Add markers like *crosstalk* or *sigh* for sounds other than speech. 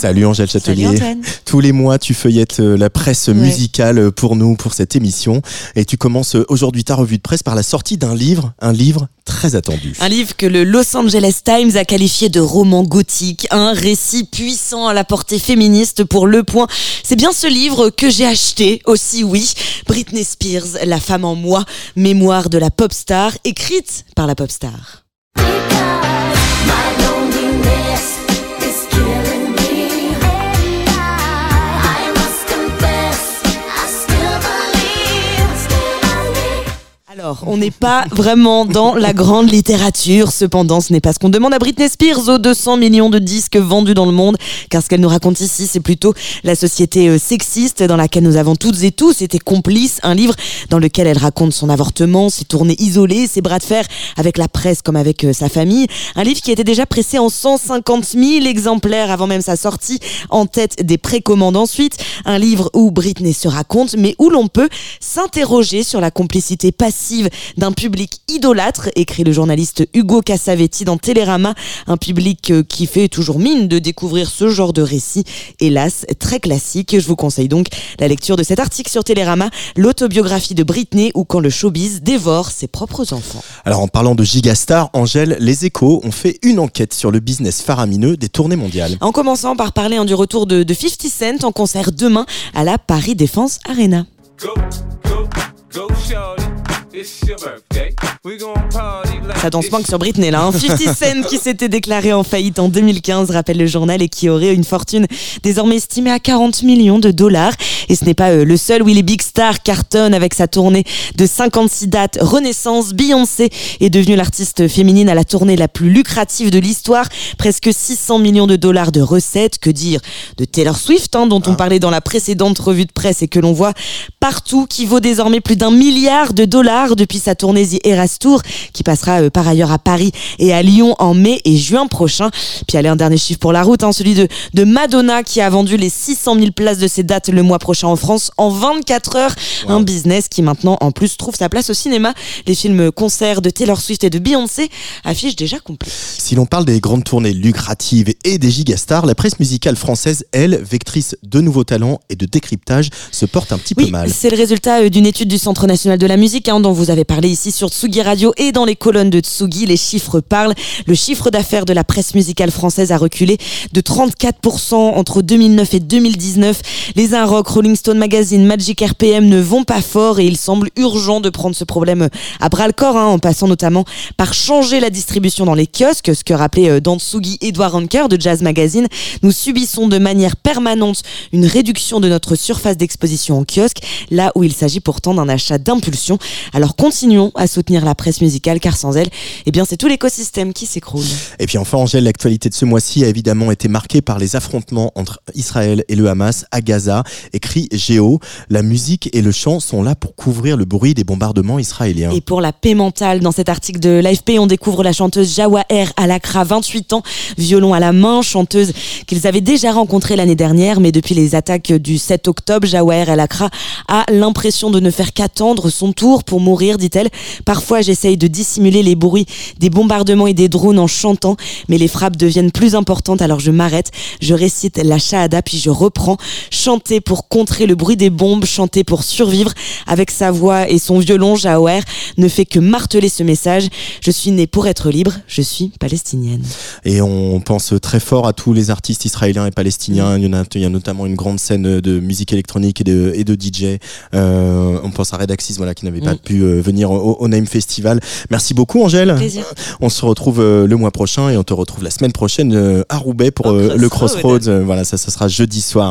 Salut Angèle Châtelier. Salut. *laughs* Tous les mois, tu feuillettes euh, la presse musicale pour nous, pour cette émission. Et tu commences euh, aujourd'hui ta revue de presse par la sortie d'un livre, un livre très attendu. Un livre que le Los Angeles Times a qualifié de roman gothique, un récit puissant à la portée féministe pour Le Point. C'est bien ce livre que j'ai acheté aussi, oui. Britney Spears, La femme en moi, mémoire de la pop star, écrite par la pop star. On n'est pas vraiment dans la grande littérature, cependant, ce n'est pas ce qu'on demande à Britney Spears. Aux 200 millions de disques vendus dans le monde, car ce qu'elle nous raconte ici, c'est plutôt la société euh, sexiste dans laquelle nous avons toutes et tous été complices, un livre dans lequel elle raconte son avortement, ses tournées isolées, ses bras de fer avec la presse comme avec euh, sa famille, un livre qui était déjà pressé en 150 000 exemplaires avant même sa sortie, en tête des précommandes ensuite, un livre où Britney se raconte, mais où l'on peut s'interroger sur la complicité passive d'un public idolâtre, écrit le journaliste Hugo Cassavetti dans Télérama, un public euh, qui fait toujours mine de découvrir ce genre de récit, hélas très classique. Je vous conseille donc la lecture de cet article sur Télérama, l'autobiographie de Britney ou quand le showbiz dévore ses propres enfants. Alors en parlant de gigastar, Angèle, les échos ont fait une enquête sur le business faramineux des tournées mondiales. En commençant par parler hein, du retour de, de 50 Cent en concert demain à la Paris Défense Arena. Go, go, go, Ça danse it's moins que sur Britney là. Hein. 50 Cent qui s'était déclaré en faillite en 2015, rappelle le journal, et qui aurait une fortune désormais estimée à 40 millions de dollars. Et ce n'est pas euh, le seul. Oui, les big stars cartonnent avec sa tournée de 56 dates. Renaissance, Beyoncé est devenue l'artiste féminine à la tournée la plus lucrative de l'histoire. Presque 600 millions de dollars de recettes. Que dire de Taylor Swift, hein, dont on parlait dans la précédente revue de presse et que l'on voit partout, qui vaut désormais plus d'un milliard de dollars depuis sa tournée The Eras Tour, qui passera euh, par ailleurs à Paris et à Lyon en mai et juin prochain. Puis allez, un dernier chiffre pour la route, hein, celui de, de Madonna qui a vendu les 600 000 places de ses dates le mois prochain en France en 24 heures. Un business qui maintenant en plus trouve sa place au cinéma. Les films concerts de Taylor Swift et de Beyoncé affichent déjà complet. Si l'on parle des grandes tournées lucratives et des gigastars, la presse musicale française, elle, vectrice de nouveaux talents et de décryptage, se porte un petit peu Oui, mal. c'est le résultat euh, d'une étude du Centre national de la musique hein, dont vous avez parlé ici sur Tsugi Radio et dans les colonnes de Tsugi. Les chiffres parlent. Le chiffre d'affaires de la presse musicale française a reculé de 34% entre 2009 et 2019. Les Un Rock, Rolling Stone Magazine, Magic RPM ne vont pas fort et il semble urgent de prendre ce problème à bras le corps, hein, en passant notamment par changer la distribution dans les kiosques, ce que rappelait euh, dans Tsugi Edouard Anker de Jazz Magazine. Nous subissons de manière permanente une réduction de notre surface d'exposition en kiosque, là où il s'agit pourtant d'un achat d'impulsion. Alors continuons à soutenir la presse musicale, car sans elle, eh bien c'est tout l'écosystème qui s'écroule. Et puis enfin, Angèle, l'actualité de ce mois-ci a évidemment été marquée par les affrontements entre Israël et le Hamas à Gaza. Écrit Géo, la musique et le chant sont là pour couvrir le bruit des bombardements israéliens. Et pour la paix mentale, dans cet article de l'AFP, on découvre la chanteuse Jawaher Alakra, 28 ans, violon à la main, chanteuse qu'ils avaient déjà rencontrée l'année dernière, mais depuis les attaques du 7 octobre, Jawaher Alakra a l'impression de ne faire qu'attendre son tour pour mourir, dit-elle. Parfois, j'essaye de dissimuler les bruits des bombardements et des drones en chantant, mais les frappes deviennent plus importantes, alors je m'arrête, je récite la shahada, puis je reprends. Chanter pour contrer le bruit des bombes, chanter pour survivre. Avec sa voix et son violon, Jawaher ne fait que marteler ce message. Je suis née pour être libre, je suis palestinienne. Et on pense très fort à tous les artistes israéliens et palestiniens. Il, y en a, il y a notamment une grande scène de musique électronique et de, et de DJ. Euh, on pense à Redaxis, voilà, qui n'avait pas Mm. Pu euh, venir au, au Name Festival. Merci beaucoup, Angèle. Plaisir. On se retrouve euh, le mois prochain et on te retrouve la semaine prochaine euh, à Roubaix pour le Crossroads. Voilà, ça, ça sera jeudi soir.